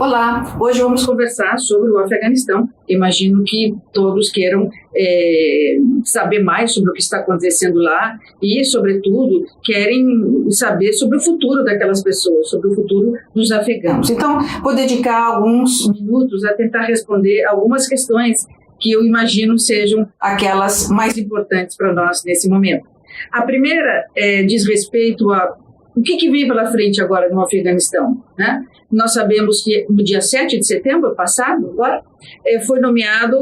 Olá, hoje vamos conversar sobre o Afeganistão. Imagino que todos queiram é, saber mais sobre o que está acontecendo lá e, sobretudo, querem saber sobre o futuro daquelas pessoas, sobre o futuro dos afegãos. Então, vou dedicar alguns minutos a tentar responder algumas questões que eu imagino sejam aquelas mais importantes para nós nesse momento. A primeira é, diz respeito a o que, que vem pela frente agora no Afeganistão? Né? Nós sabemos que no dia 7 de setembro passado, agora, eh, foi nomeado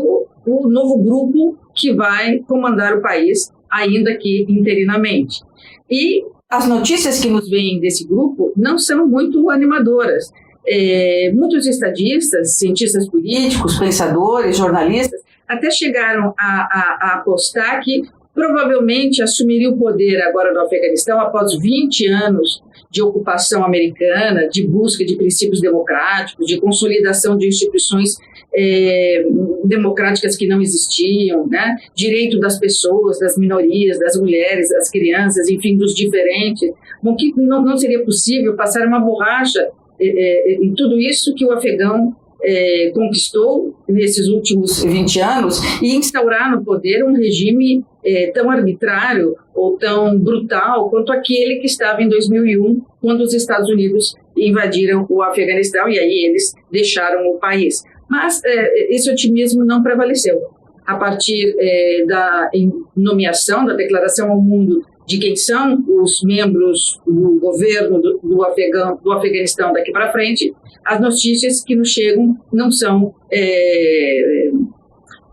o novo grupo que vai comandar o país, ainda que interinamente. E as notícias que nos vêm desse grupo não são muito animadoras. É, muitos estadistas, cientistas políticos, pensadores, jornalistas, até chegaram a, a, a apostar que provavelmente assumiria o poder agora no Afeganistão após 20 anos de ocupação americana, de busca de princípios democráticos, de consolidação de instituições é, democráticas que não existiam, né? direito das pessoas, das minorias, das mulheres, das crianças, enfim, dos diferentes. Bom, que não, não seria possível passar uma borracha é, é, em tudo isso que o afegão é, conquistou nesses últimos 20 anos e instaurar no poder um regime é, tão arbitrário ou tão brutal quanto aquele que estava em 2001, quando os Estados Unidos invadiram o Afeganistão e aí eles deixaram o país. Mas é, esse otimismo não prevaleceu. A partir é, da nomeação, da declaração ao mundo de quem são os membros do governo do, do, Afegão, do Afeganistão daqui para frente, as notícias que nos chegam não são, é,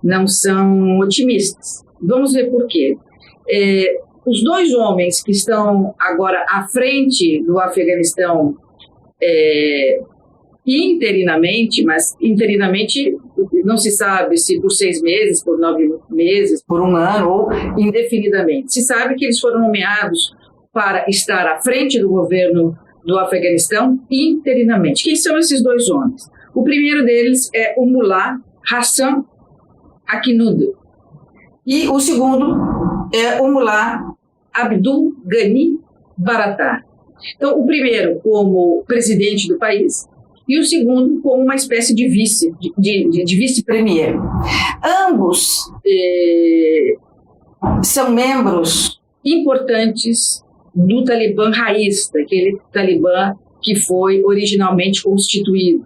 não são otimistas. Vamos ver por quê. É, os dois homens que estão agora à frente do Afeganistão é, interinamente, mas interinamente não se sabe se por seis meses, por nove meses, por um ano ou indefinidamente. Se sabe que eles foram nomeados para estar à frente do governo do Afeganistão interinamente. Quem são esses dois homens? O primeiro deles é o Mullah Hassan Akinud e o segundo é o Mullah Abdul Ghani Baratar. Então, o primeiro como presidente do país e o segundo como uma espécie de vice, de, de, de vice-premier. Ambos eh, são membros importantes do Talibã raiz, daquele Talibã que foi originalmente constituído.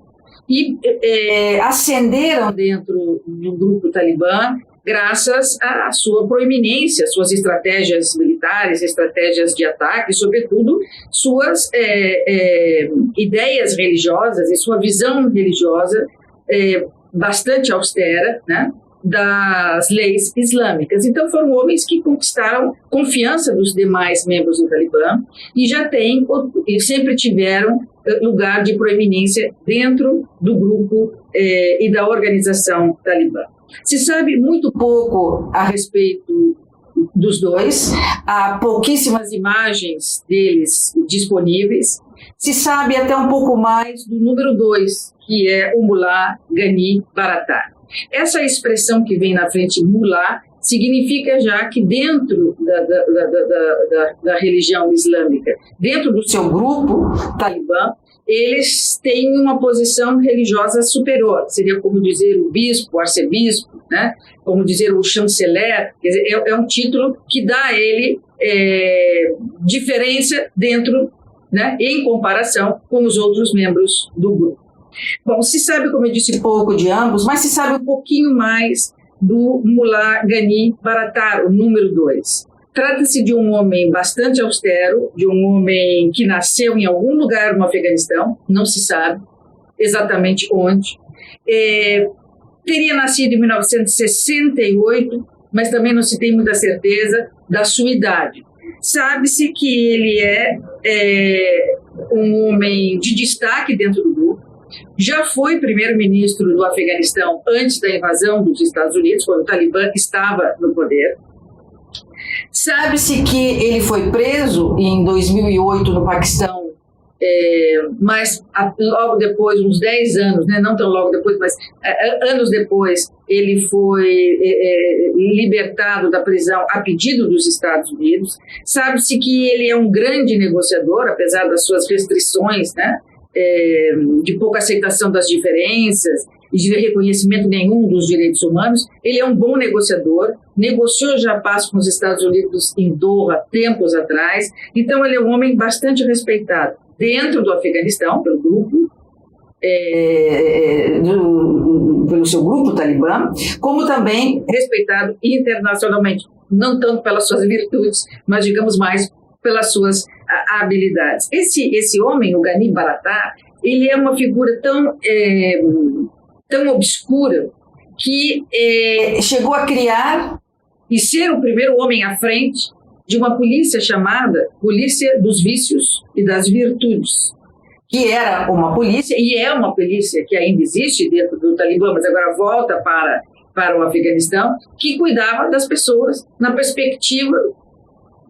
E é, ascenderam dentro do grupo Talibã graças à sua proeminência, suas estratégias militares, estratégias de ataque, sobretudo suas é, é, ideias religiosas e sua visão religiosa é, bastante austera, né? Das leis islâmicas. Então foram homens que conquistaram confiança dos demais membros do Talibã e já têm e sempre tiveram eh, lugar de proeminência dentro do grupo eh, e da organização Talibã. Se sabe muito pouco a respeito dos dois, há pouquíssimas imagens deles disponíveis. Se sabe até um pouco mais do número dois, que é o Mullah Ghani Baratar. Essa expressão que vem na frente, mullah, significa já que dentro da, da, da, da, religião islâmica, dentro do seu grupo, Talibã, eles têm uma posição religiosa superior, seria como dizer o bispo, o arcebispo, né? como dizer o chanceler, quer dizer, é, é um título que dá a ele é, diferença dentro, né, em comparação com os outros membros do grupo. Bom, se sabe, como eu disse, pouco de ambos, mas se sabe um pouquinho mais do Mullah Ghani Baratar, o número dois. Trata-se de um homem bastante austero, de um homem que nasceu em algum lugar no Afeganistão, não se sabe exatamente onde. É, teria nascido em 1968, mas também não se tem muita certeza da sua idade. Sabe-se que ele é, é um homem de destaque dentro do grupo, já foi primeiro-ministro do Afeganistão antes da invasão dos Estados Unidos, quando o Talibã estava no poder. Sabe-se que ele foi preso em 2008 no Paquistão, é, mas logo depois, uns 10 anos, né, não tão logo depois, mas é, anos depois, ele foi é, é, libertado da prisão a pedido dos Estados Unidos. Sabe-se que ele é um grande negociador, apesar das suas restrições, né, é, de pouca aceitação das diferenças e de reconhecimento nenhum dos direitos humanos. Ele é um bom negociador, negociou já paz com os Estados Unidos em Doha tempos atrás, então ele é um homem bastante respeitado dentro do Afeganistão, pelo grupo, é, do, pelo seu grupo talibã, como também respeitado internacionalmente, não tanto pelas suas virtudes, mas digamos mais pelas suas habilidades. Esse esse homem, o Ghani Baratá, ele é uma figura tão é, tão obscura que é, chegou a criar e ser o primeiro homem à frente de uma polícia chamada Polícia dos Vícios e das Virtudes, que era uma polícia, e é uma polícia que ainda existe dentro do Talibã, mas agora volta para, para o Afeganistão, que cuidava das pessoas na perspectiva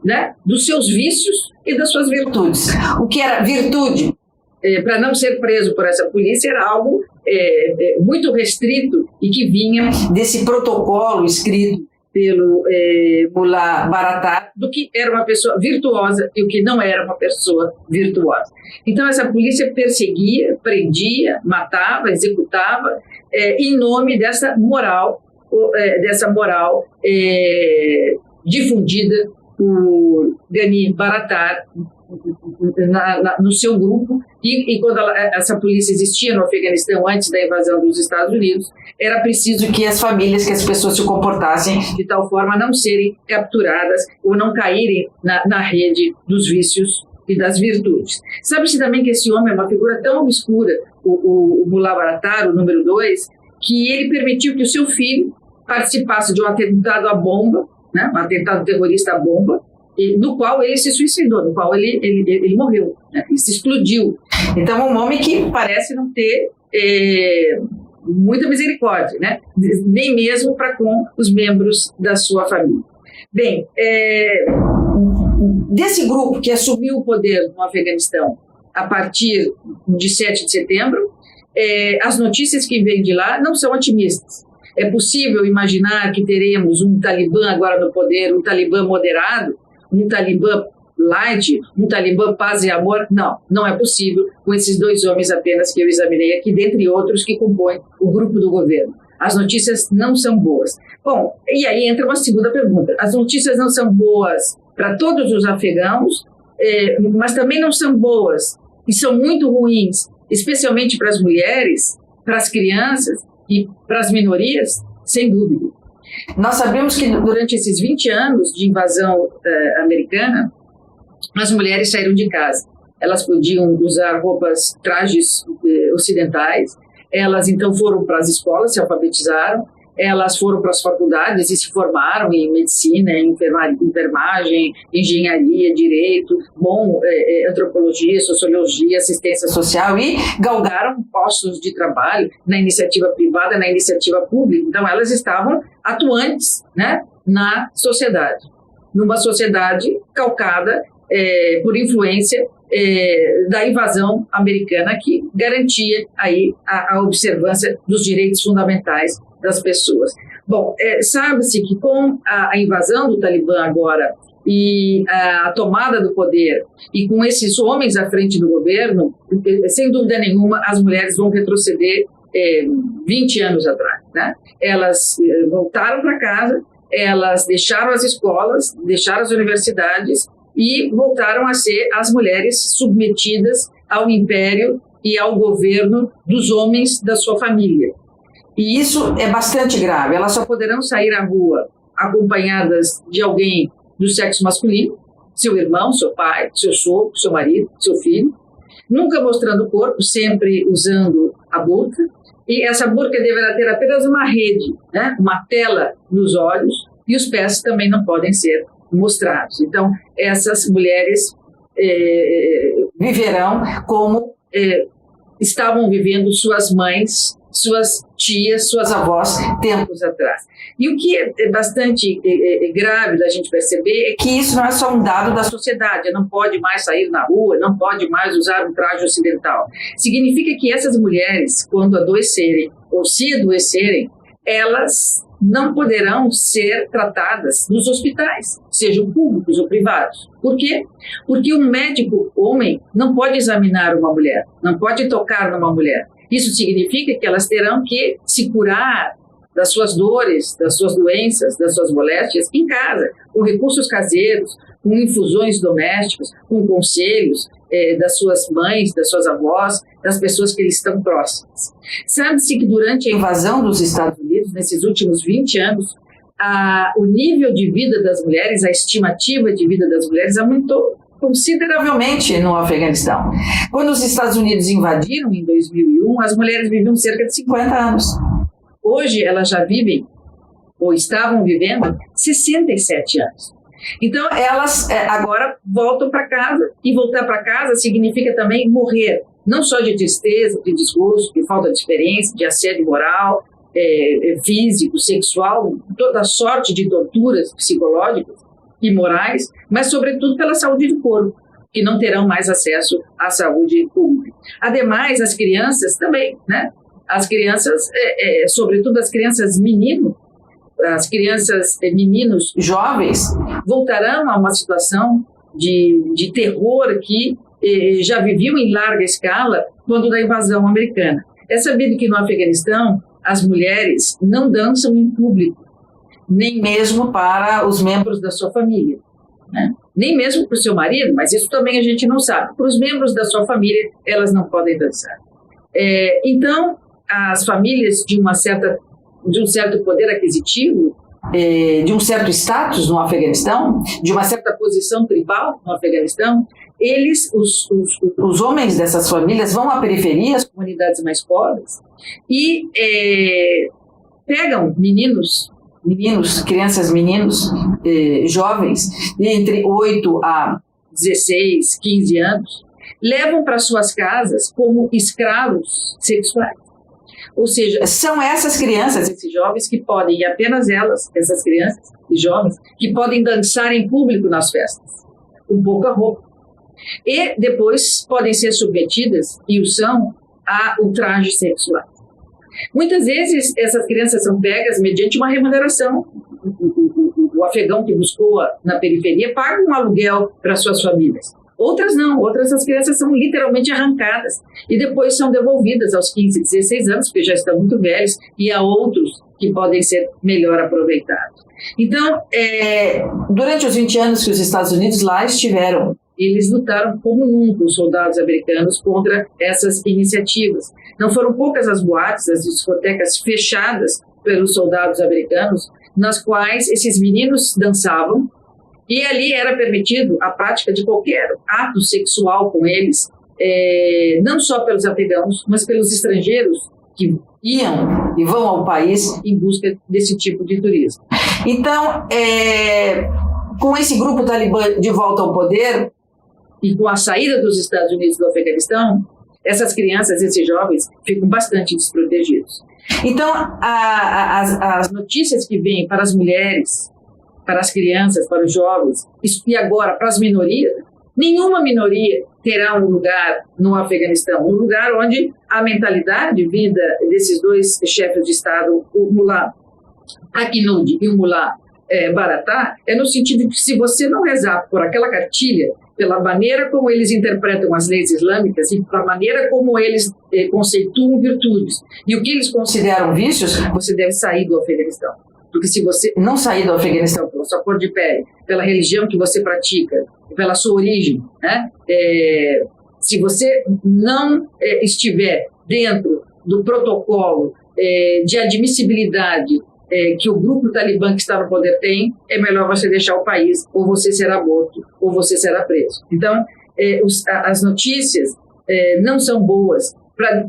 né, dos seus vícios e das suas virtudes. O que era virtude? É, para não ser preso por essa polícia era algo é, é, muito restrito e que vinha desse protocolo escrito pelo é, Mullah Baratar do que era uma pessoa virtuosa e o que não era uma pessoa virtuosa. Então essa polícia perseguia, prendia, matava, executava é, em nome dessa moral, é, dessa moral é, difundida por Gani Baratar na, na, no seu grupo e, e quando ela, essa polícia existia no Afeganistão antes da invasão dos Estados Unidos, era preciso que as famílias, que as pessoas se comportassem de tal forma a não serem capturadas ou não caírem na, na rede dos vícios e das virtudes. Sabe-se também que esse homem é uma figura tão obscura, o, o, o Mullah Baratar, o número dois, que ele permitiu que o seu filho participasse de um atentado à bomba, né, um atentado terrorista à bomba, no qual ele se suicidou, no qual ele, ele, ele morreu, né? ele se explodiu. Então, é um homem que parece não ter é, muita misericórdia, né? nem mesmo para com os membros da sua família. Bem, é, desse grupo que assumiu o poder no Afeganistão a partir de 7 de setembro, é, as notícias que vêm de lá não são otimistas. É possível imaginar que teremos um Talibã agora no poder, um Talibã moderado, um Talibã light, um Talibã paz e amor. Não, não é possível com esses dois homens apenas que eu examinei aqui, dentre outros que compõem o grupo do governo. As notícias não são boas. Bom, e aí entra uma segunda pergunta. As notícias não são boas para todos os afegãos, é, mas também não são boas e são muito ruins, especialmente para as mulheres, para as crianças e para as minorias, sem dúvida. Nós sabemos que durante esses 20 anos de invasão uh, americana, as mulheres saíram de casa. Elas podiam usar roupas, trajes uh, ocidentais. Elas então foram para as escolas, se alfabetizaram. Elas foram para as faculdades e se formaram em medicina, em enfermagem, engenharia, direito, bom, é, é, antropologia, sociologia, assistência social e galgaram postos de trabalho na iniciativa privada, na iniciativa pública. Então elas estavam atuantes né, na sociedade, numa sociedade calcada é, por influência da invasão americana que garantia aí a, a, observância dos direitos fundamentais das pessoas. Bom, é, sabe-se que com a, a, invasão do Talibã agora e a tomada do poder e com esses homens à frente do governo, sem dúvida nenhuma, as mulheres vão retroceder é, 20 anos atrás. Né? Elas é, voltaram para casa, elas deixaram as escolas, deixaram as universidades e voltaram a ser as mulheres submetidas ao império e ao governo dos homens da sua família. E isso é bastante grave. Elas só poderão sair à rua acompanhadas de alguém do sexo masculino, seu irmão, seu pai, seu sogro, seu marido, seu filho, nunca mostrando o corpo, sempre usando a burca. E essa burca deverá ter apenas uma rede, né? uma tela nos olhos, e os pés também não podem ser mostrados. Então, essas mulheres é, viverão como é, estavam vivendo suas mães, suas tias, suas avós tempos atrás. E o que é bastante é, é, grave da gente perceber é que isso não é só um dado da sociedade, não pode mais sair na rua, não pode mais usar um traje ocidental. Significa que essas mulheres, quando adoecerem ou se adoecerem, elas não poderão ser tratadas nos hospitais, sejam públicos ou privados. Por quê? Porque um médico homem não pode examinar uma mulher, não pode tocar numa mulher. Isso significa que elas terão que se curar das suas dores, das suas doenças, das suas moléstias em casa, com recursos caseiros, com infusões domésticas, com conselhos eh, das suas mães, das suas avós, das pessoas que lhes estão próximas. Sabe-se que durante a invasão dos Estados Unidos, nesses últimos 20 anos, a, o nível de vida das mulheres, a estimativa de vida das mulheres aumentou consideravelmente no Afeganistão. Quando os Estados Unidos invadiram em 2001, as mulheres viviam cerca de 50 anos. Hoje elas já vivem, ou estavam vivendo, 67 anos. Então elas é, agora voltam para casa, e voltar para casa significa também morrer, não só de tristeza, de desgosto, de falta de experiência, de assédio moral, é, é, físico, sexual, toda sorte de torturas psicológicas e morais, mas sobretudo pela saúde do corpo, que não terão mais acesso à saúde pública. Ademais, as crianças também, né? As crianças, é, é, sobretudo as crianças menino, as crianças é, meninos jovens voltarão a uma situação de, de terror que é, já viviam em larga escala quando da invasão americana. É sabido que no Afeganistão as mulheres não dançam em público, nem mesmo para os membros da sua família. Né? Nem mesmo para o seu marido, mas isso também a gente não sabe. Para os membros da sua família, elas não podem dançar. É, então, as famílias de uma certa de um certo poder aquisitivo, é, de um certo status no Afeganistão, de uma certa posição tribal no Afeganistão, eles, os, os, os homens dessas famílias, vão à periferia, às comunidades mais pobres, e é, pegam meninos, meninos, crianças, meninos, é, jovens, entre 8 a 16, 15 anos, levam para suas casas como escravos sexuais. Ou seja, são essas crianças, esses jovens que podem, e apenas elas, essas crianças e jovens, que podem dançar em público nas festas, com pouca roupa. E depois podem ser submetidas, e o são, a ultrajes sexuais. Muitas vezes essas crianças são pegas mediante uma remuneração. O, afegão que buscou na periferia paga um aluguel para suas famílias. Outras não, outras as crianças são literalmente arrancadas e depois são devolvidas aos 15, 16 anos, porque já estão muito velhos, e a outros que podem ser melhor aproveitados. Então, é, durante os 20 anos que os Estados Unidos lá estiveram, eles lutaram como nunca, os soldados americanos, contra essas iniciativas. Não foram poucas as boates, as discotecas fechadas pelos soldados americanos, nas quais esses meninos dançavam e ali era permitido a prática de qualquer ato sexual com eles, é, não só pelos afegãos, mas pelos estrangeiros que iam e vão ao país em busca desse tipo de turismo. Então, é, com esse grupo talibã de volta ao poder e com a saída dos Estados Unidos do Afeganistão, essas crianças, esses jovens, ficam bastante desprotegidos. Então, a, a, as, as notícias que vêm para as mulheres para as crianças, para os jovens, e agora para as minorias, nenhuma minoria terá um lugar no Afeganistão, um lugar onde a mentalidade de vida desses dois chefes de Estado, o Mullah Akinud e o Mullah é, Baratá, é no sentido de que se você não rezar por aquela cartilha, pela maneira como eles interpretam as leis islâmicas e pela maneira como eles eh, conceituam virtudes e o que eles consideram vícios, você deve sair do Afeganistão. Porque se você não sair do Afeganistão pela sua cor de pele, pela religião que você pratica, pela sua origem, né? É, se você não é, estiver dentro do protocolo é, de admissibilidade é, que o grupo talibã que está no poder tem, é melhor você deixar o país, ou você será morto, ou você será preso. Então, é, os, as notícias é, não são boas para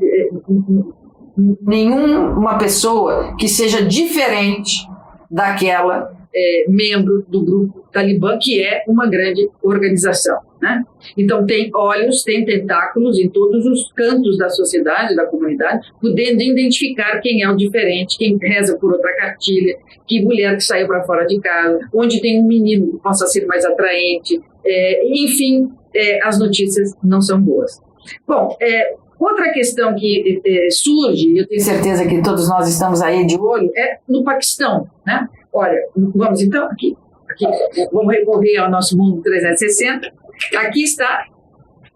nenhuma pessoa que seja diferente daquela é, membro do grupo Talibã, que é uma grande organização. Né? Então, tem olhos, tem tentáculos em todos os cantos da sociedade, da comunidade, podendo identificar quem é o diferente, quem reza por outra cartilha, que mulher que saiu para fora de casa, onde tem um menino que possa ser mais atraente. É, enfim, é, as notícias não são boas. Bom, é, Outra questão que é, surge, eu tenho certeza que todos nós estamos aí de olho, é no Paquistão. Né? Olha, vamos então aqui, aqui vamos recorrer ao nosso mundo 360. Aqui está,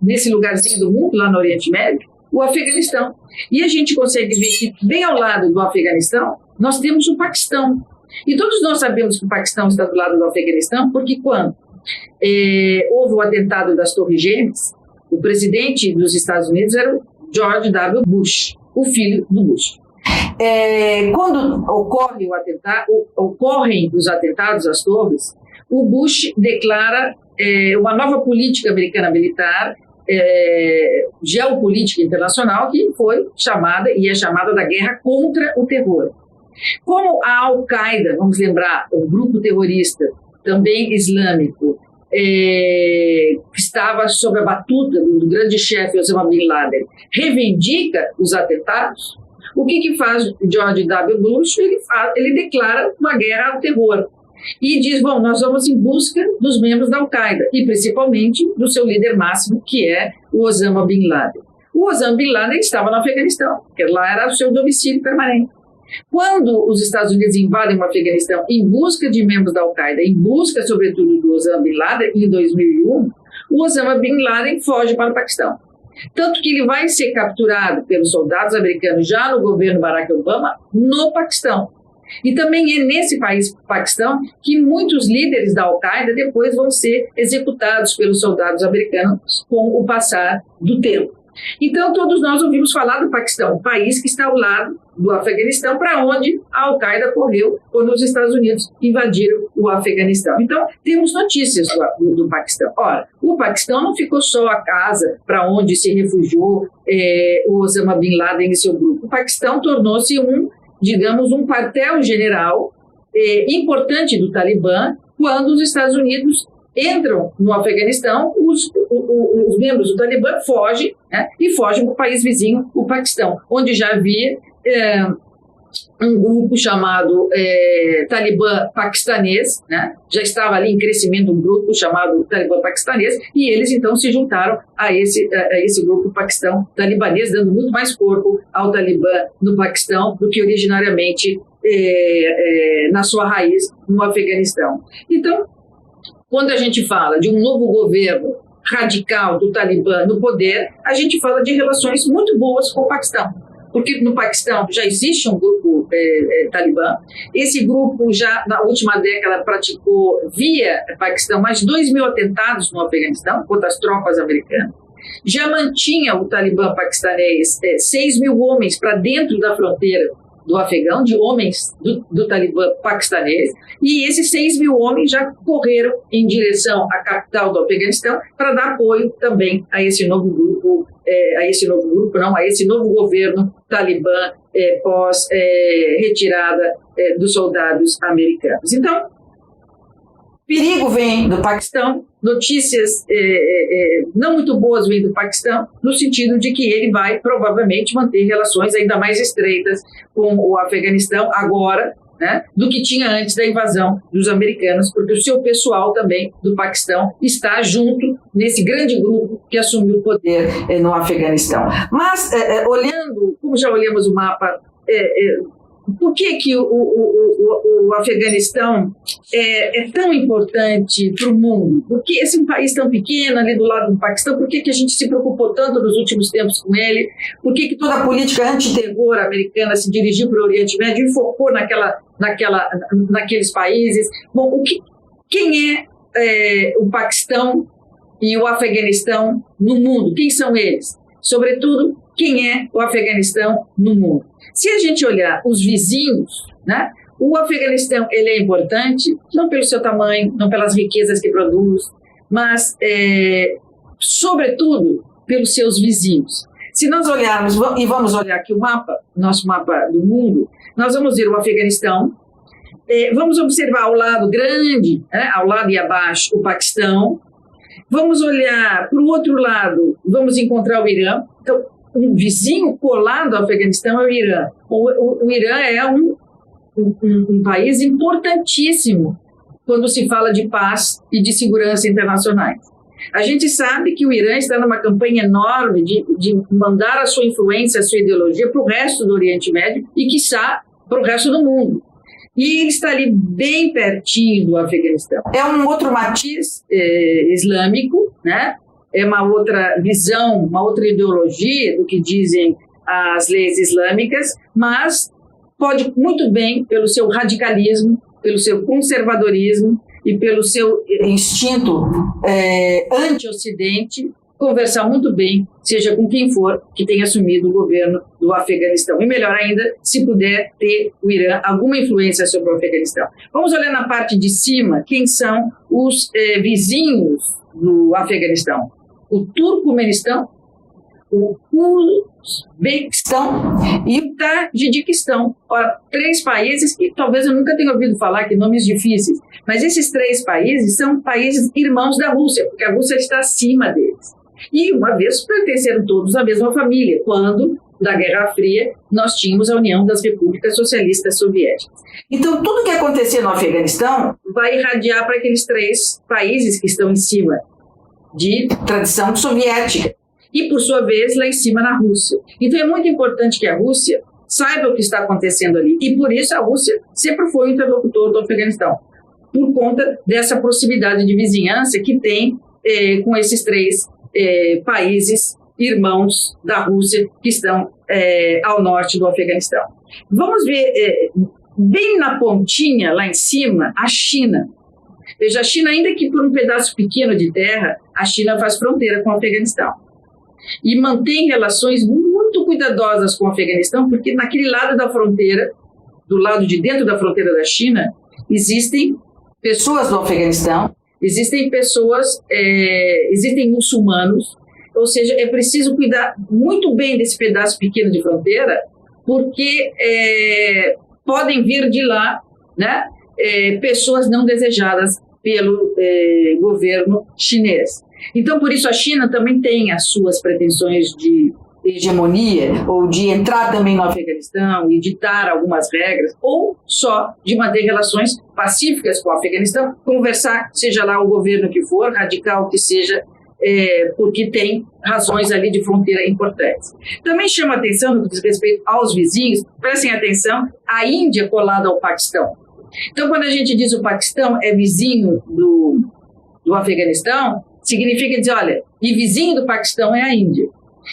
nesse lugarzinho do mundo, lá no Oriente Médio, o Afeganistão. E a gente consegue ver que, bem ao lado do Afeganistão, nós temos o Paquistão. E todos nós sabemos que o Paquistão está do lado do Afeganistão, porque quando é, houve o atentado das Torres Gêmeas, o presidente dos Estados Unidos era o George W. Bush, o filho do Bush. É, quando ocorre o atentado, ocorrem os atentados às torres, o Bush declara é, uma nova política americana militar, é, geopolítica internacional, que foi chamada e é chamada da guerra contra o terror. Como a Al-Qaeda, vamos lembrar, o grupo terrorista também islâmico, é, que estava sob a batuta do grande chefe Osama Bin Laden, reivindica os atentados, o que, que faz George W. Bush? Ele, faz, ele declara uma guerra ao terror e diz: bom, nós vamos em busca dos membros da Al-Qaeda e principalmente do seu líder máximo, que é o Osama Bin Laden. O Osama Bin Laden estava no Afeganistão, que lá era o seu domicílio permanente. Quando os Estados Unidos invadem o Afeganistão em busca de membros da Al-Qaeda, em busca, sobretudo, do Osama Bin Laden, em 2001, o Osama Bin Laden foge para o Paquistão. Tanto que ele vai ser capturado pelos soldados americanos já no governo Barack Obama no Paquistão. E também é nesse país, Paquistão, que muitos líderes da Al-Qaeda depois vão ser executados pelos soldados americanos com o passar do tempo. Então, todos nós ouvimos falar do Paquistão, um país que está ao lado do Afeganistão, para onde a Al-Qaeda correu quando os Estados Unidos invadiram o Afeganistão. Então, temos notícias do, do Paquistão. Ora, o Paquistão não ficou só a casa para onde se refugiou é, o Osama Bin Laden e seu grupo. O Paquistão tornou-se um, digamos, um quartel-general é, importante do Talibã quando os Estados Unidos entram no Afeganistão, os, os, os membros do Talibã fogem né, e fogem para o país vizinho, o Paquistão, onde já havia é, um grupo chamado é, Talibã paquistanês, né? já estava ali em crescimento um grupo chamado Talibã paquistanês, e eles então se juntaram a esse, a esse grupo paquistão talibanês, dando muito mais corpo ao Talibã no Paquistão do que originariamente é, é, na sua raiz no Afeganistão. Então, quando a gente fala de um novo governo radical do Talibã no poder, a gente fala de relações muito boas com o Paquistão. Porque no Paquistão já existe um grupo é, é, talibã. Esse grupo já na última década praticou via Paquistão mais de 2 mil atentados no Afeganistão contra as tropas americanas. Já mantinha o Talibã paquistanês é, 6 mil homens para dentro da fronteira do afegão, de homens do, do Talibã paquistanês, e esses 6 mil homens já correram em direção à capital do Afeganistão para dar apoio também a esse novo grupo, é, a esse novo grupo, não, a esse novo governo talibã é, pós é, é, dos soldados americanos. Então, perigo vem do Paquistão, notícias é, é, é, não muito boas vêm do Paquistão, no sentido de que ele vai provavelmente manter relações ainda mais estreitas com o Afeganistão agora, né, do que tinha antes da invasão dos americanos, porque o seu pessoal também do Paquistão está junto nesse grande grupo que assumiu o poder é, no Afeganistão. Mas, é, é, olhando, como já olhamos o mapa por que, que o, o, o, o Afeganistão é, é, tão importante para o mundo? Por que esse um país tão pequeno ali do lado do Paquistão? Por que, que a gente se preocupou tanto nos últimos tempos com ele? Por que, que toda a política antiterror americana se dirigiu para o Oriente Médio e focou naquela, naquela, naqueles países? Bom, o que, quem é, é o Paquistão e o Afeganistão no mundo? Quem são eles? Sobretudo, quem é o Afeganistão no mundo? Se a gente olhar os vizinhos, né, o Afeganistão ele é importante não pelo seu tamanho, não pelas riquezas que produz, mas é, sobretudo pelos seus vizinhos. Se nós olharmos e vamos olhar aqui o mapa, nosso mapa do mundo, nós vamos ver o Afeganistão, é, vamos observar ao lado grande, né, ao lado e abaixo, o Paquistão. Vamos olhar para o outro lado, vamos encontrar o Irã. Então, um vizinho colado ao Afeganistão é o Irã. O, o, o Irã é um, um, um, país importantíssimo quando se fala de paz e de segurança internacionais. A gente sabe que o Irã está numa campanha enorme de, de mandar a sua influência, a sua ideologia para o resto do Oriente Médio e, quiçá, para o resto do mundo. E ele está ali bem pertinho do Afeganistão. É um outro matiz é, islâmico, né? É uma outra visão, uma outra ideologia do que dizem as leis islâmicas, mas pode muito bem, pelo seu radicalismo, pelo seu conservadorismo e pelo seu instinto é, anti-Ocidente, conversar muito bem, seja com quem for que tenha assumido o governo do Afeganistão. E melhor ainda, se puder ter o Irã alguma influência sobre o Afeganistão. Vamos olhar na parte de cima quem são os eh, vizinhos do Afeganistão. O Turcomenistão, o Uzbequistão e o Tajiquistão. Ora, três países que talvez eu nunca tenha ouvido falar, que nomes difíceis, mas esses três países são países irmãos da Rússia, porque a Rússia está acima deles. E uma vez pertenceram todos à mesma família, quando, da Guerra Fria, nós tínhamos a União das Repúblicas Socialistas Soviéticas. Então, tudo que acontecia no Afeganistão vai irradiar para aqueles três países que estão em cima de tradição soviética e, por sua vez, lá em cima na Rússia. Então, é muito importante que a Rússia saiba o que está acontecendo ali. E por isso a Rússia sempre foi o interlocutor do Afeganistão, por conta dessa proximidade de vizinhança que tem eh, com esses três eh, países irmãos da Rússia que estão eh, ao norte do Afeganistão. Vamos ver bem na pontinha, lá em cima, a China. Veja, a China, ainda que por um pedaço pequeno de terra, a China faz fronteira com o Afeganistão. E mantém relações muito cuidadosas com o Afeganistão, porque naquele lado da fronteira, do lado de dentro da fronteira da China, existem pessoas do Afeganistão Existem pessoas, é, existem muçulmanos, ou seja, é preciso cuidar muito bem desse pedaço pequeno de fronteira, porque é, podem vir de lá né, é, pessoas não desejadas pelo é, governo chinês. Então, por isso, a China também tem as suas pretensões de hegemonia ou de entrar também no Afeganistão e ditar algumas regras, ou só de manter relações pacíficas com o Afeganistão, conversar, seja lá o governo que for, radical que seja, é, porque tem razões ali de fronteira importantes. Também chama atenção, no que diz respeito aos vizinhos, prestem atenção, a Índia colada ao Paquistão. Então, quando a gente diz o Paquistão é vizinho do, do Afeganistão, significa dizer, olha, e vizinho do Paquistão é a Índia.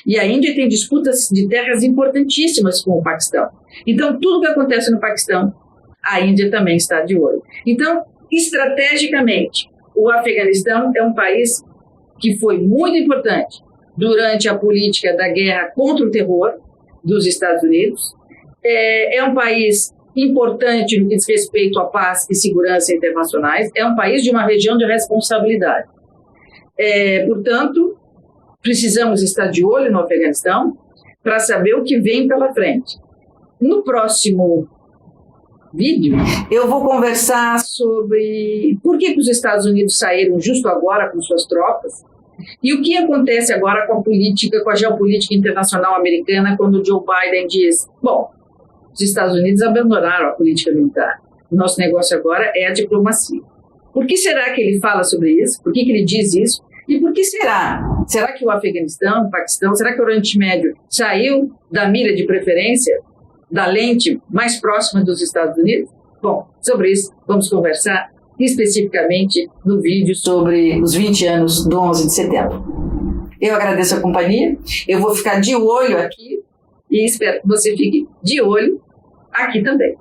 E a Índia tem disputas de terras importantíssimas com o Paquistão. Então, tudo que acontece no Paquistão, a Índia também está de olho. Então, estrategicamente, o Afeganistão é um país que foi muito importante durante a política da guerra contra o terror dos Estados Unidos. É, é um país importante no que diz respeito à paz e segurança internacionais. É um país de uma região de responsabilidade. É, portanto, precisamos estar de olho no Afeganistão para saber o que vem pela frente. No próximo vídeo, eu vou conversar sobre por que, que os Estados Unidos saíram justo agora com suas tropas e o que acontece agora com a política, com a geopolítica internacional americana, quando Joe Biden diz: bom, os Estados Unidos abandonaram a política militar. O nosso negócio agora é a diplomacia. Por que será que ele fala sobre isso? Por que, que ele diz isso? E por que será? Será que o Afeganistão, o Paquistão, será que o Oriente Médio saiu da mira de preferência, da lente mais próxima dos Estados Unidos? Bom, sobre isso vamos conversar especificamente no vídeo sobre os 20 anos do 11 de setembro. Eu agradeço a companhia, eu vou ficar de olho aqui e espero que você fique de olho aqui também.